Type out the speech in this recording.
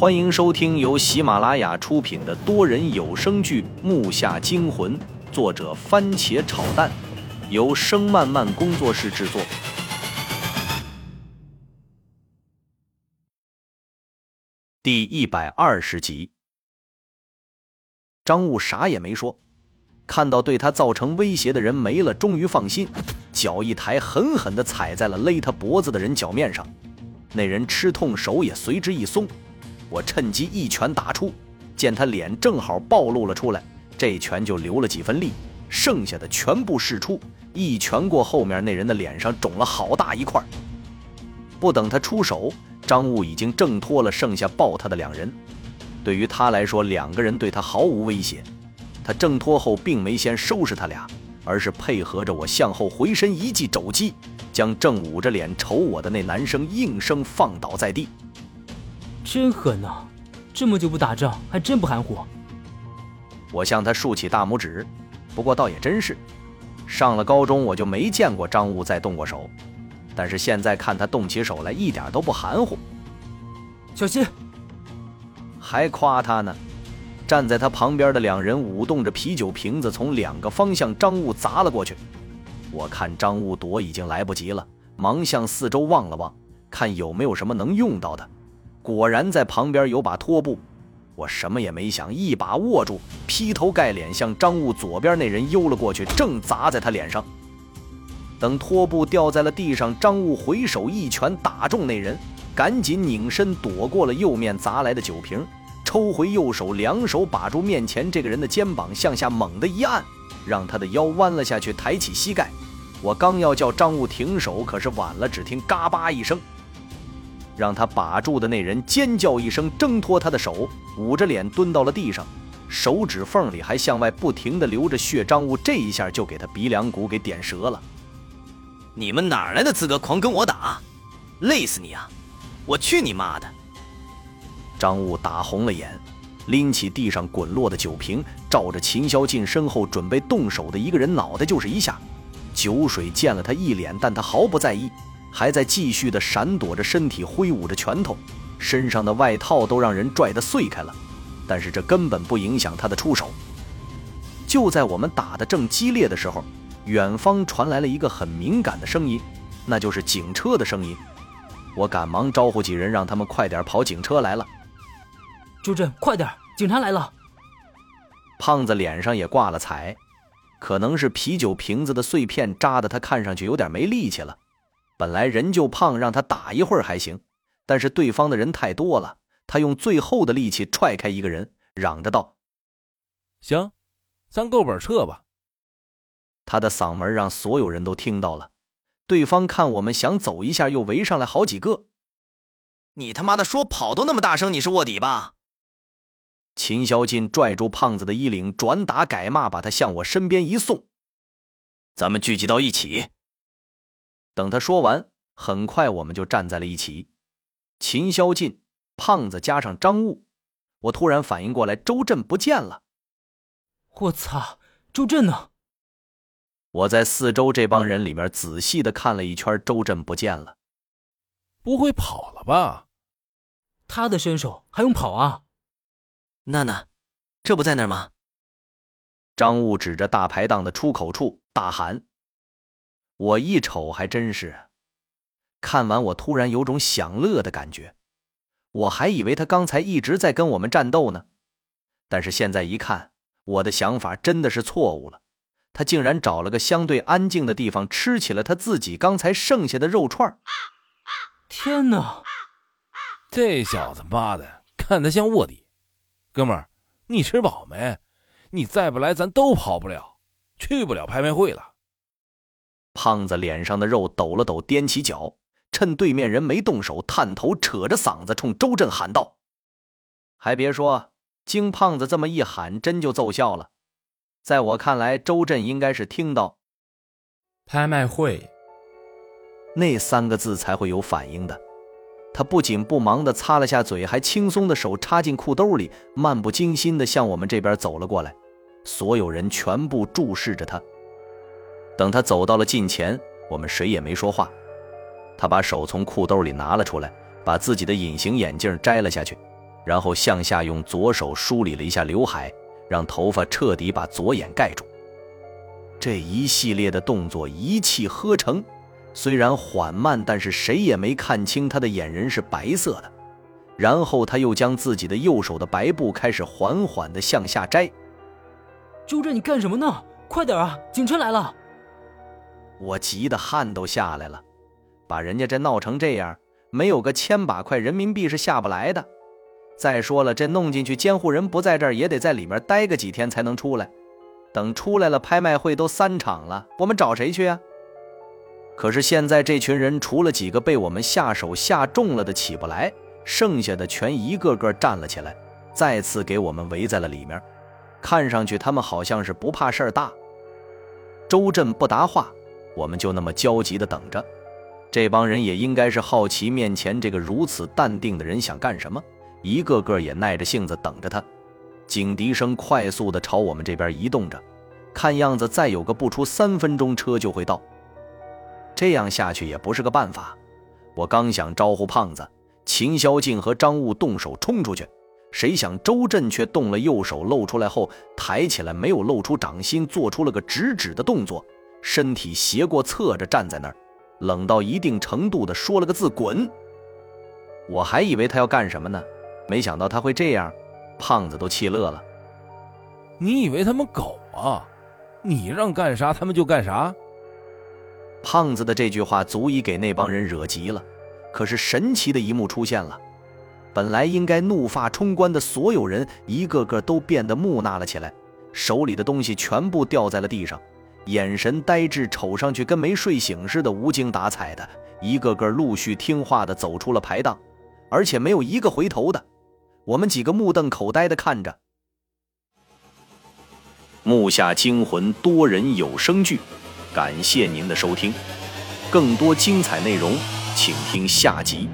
欢迎收听由喜马拉雅出品的多人有声剧《木下惊魂》，作者番茄炒蛋，由声漫漫工作室制作。第一百二十集，张悟啥也没说，看到对他造成威胁的人没了，终于放心，脚一抬，狠狠地踩在了勒他脖子的人脚面上，那人吃痛，手也随之一松。我趁机一拳打出，见他脸正好暴露了出来，这拳就留了几分力，剩下的全部释出。一拳过后面那人的脸上肿了好大一块。不等他出手，张悟已经挣脱了剩下抱他的两人。对于他来说，两个人对他毫无威胁。他挣脱后，并没先收拾他俩，而是配合着我向后回身一记肘击，将正捂着脸瞅我的那男生应声放倒在地。真狠呐！这么久不打仗，还真不含糊。我向他竖起大拇指。不过倒也真是，上了高中我就没见过张悟再动过手，但是现在看他动起手来，一点都不含糊。小心！还夸他呢。站在他旁边的两人舞动着啤酒瓶子，从两个方向张悟砸了过去。我看张悟躲已经来不及了，忙向四周望了望，看有没有什么能用到的。果然在旁边有把拖布，我什么也没想，一把握住，劈头盖脸向张悟左边那人悠了过去，正砸在他脸上。等拖布掉在了地上，张悟回手一拳打中那人，赶紧拧身躲过了右面砸来的酒瓶，抽回右手，两手把住面前这个人的肩膀，向下猛地一按，让他的腰弯了下去，抬起膝盖。我刚要叫张悟停手，可是晚了，只听嘎巴一声。让他把住的那人尖叫一声，挣脱他的手，捂着脸蹲到了地上，手指缝里还向外不停地流着血。张悟这一下就给他鼻梁骨给点折了。你们哪来的资格狂跟我打？累死你啊！我去你妈的！张悟打红了眼，拎起地上滚落的酒瓶，照着秦霄进身后准备动手的一个人脑袋就是一下。酒水溅了他一脸，但他毫不在意。还在继续的闪躲着，身体挥舞着拳头，身上的外套都让人拽得碎开了，但是这根本不影响他的出手。就在我们打得正激烈的时候，远方传来了一个很敏感的声音，那就是警车的声音。我赶忙招呼几人，让他们快点跑，警车来了。周震，快点，警察来了！胖子脸上也挂了彩，可能是啤酒瓶子的碎片扎的他看上去有点没力气了。本来人就胖，让他打一会儿还行，但是对方的人太多了，他用最后的力气踹开一个人，嚷着道：“行，咱够本撤吧。”他的嗓门让所有人都听到了。对方看我们想走一下，又围上来好几个。你他妈的说跑都那么大声，你是卧底吧？秦霄进拽住胖子的衣领，转打改骂，把他向我身边一送：“咱们聚集到一起。”等他说完，很快我们就站在了一起。秦霄进、胖子加上张悟，我突然反应过来，周震不见了。我操，周震呢？我在四周这帮人里面仔细的看了一圈，周震不见了。不会跑了吧？他的身手还用跑啊？娜娜，这不在那儿吗？张悟指着大排档的出口处大喊。我一瞅，还真是。看完，我突然有种享乐的感觉。我还以为他刚才一直在跟我们战斗呢，但是现在一看，我的想法真的是错误了。他竟然找了个相对安静的地方，吃起了他自己刚才剩下的肉串。天哪！这小子妈的，看他像卧底。哥们儿，你吃饱没？你再不来，咱都跑不了，去不了拍卖会了。胖子脸上的肉抖了抖，踮起脚，趁对面人没动手，探头扯着嗓子冲周震喊道：“还别说，经胖子这么一喊，真就奏效了。在我看来，周震应该是听到‘拍卖会’那三个字才会有反应的。他不紧不忙地擦了下嘴，还轻松的手插进裤兜里，漫不经心地向我们这边走了过来。所有人全部注视着他。”等他走到了近前，我们谁也没说话。他把手从裤兜里拿了出来，把自己的隐形眼镜摘了下去，然后向下用左手梳理了一下刘海，让头发彻底把左眼盖住。这一系列的动作一气呵成，虽然缓慢，但是谁也没看清他的眼仁是白色的。然后他又将自己的右手的白布开始缓缓地向下摘。周震，你干什么呢？快点啊，警车来了！我急得汗都下来了，把人家这闹成这样，没有个千把块人民币是下不来的。再说了，这弄进去，监护人不在这儿，也得在里面待个几天才能出来。等出来了，拍卖会都三场了，我们找谁去啊？可是现在这群人除了几个被我们下手下重了的起不来，剩下的全一个个站了起来，再次给我们围在了里面。看上去他们好像是不怕事儿大。周震不答话，我们就那么焦急地等着。这帮人也应该是好奇面前这个如此淡定的人想干什么，一个个也耐着性子等着他。警笛声快速地朝我们这边移动着，看样子再有个不出三分钟车就会到。这样下去也不是个办法。我刚想招呼胖子、秦霄静和张悟动手冲出去，谁想周震却动了右手，露出来后抬起来，没有露出掌心，做出了个直指的动作，身体斜过侧着站在那儿，冷到一定程度的说了个字“滚”。我还以为他要干什么呢，没想到他会这样。胖子都气乐了。你以为他们狗啊？你让干啥他们就干啥。胖子的这句话足以给那帮人惹急了。可是神奇的一幕出现了，本来应该怒发冲冠的所有人，一个个都变得木讷了起来，手里的东西全部掉在了地上，眼神呆滞，瞅上去跟没睡醒似的，无精打采的，一个个陆续听话的走出了排档，而且没有一个回头的。我们几个目瞪口呆的看着《木下惊魂》多人有声剧，感谢您的收听，更多精彩内容，请听下集。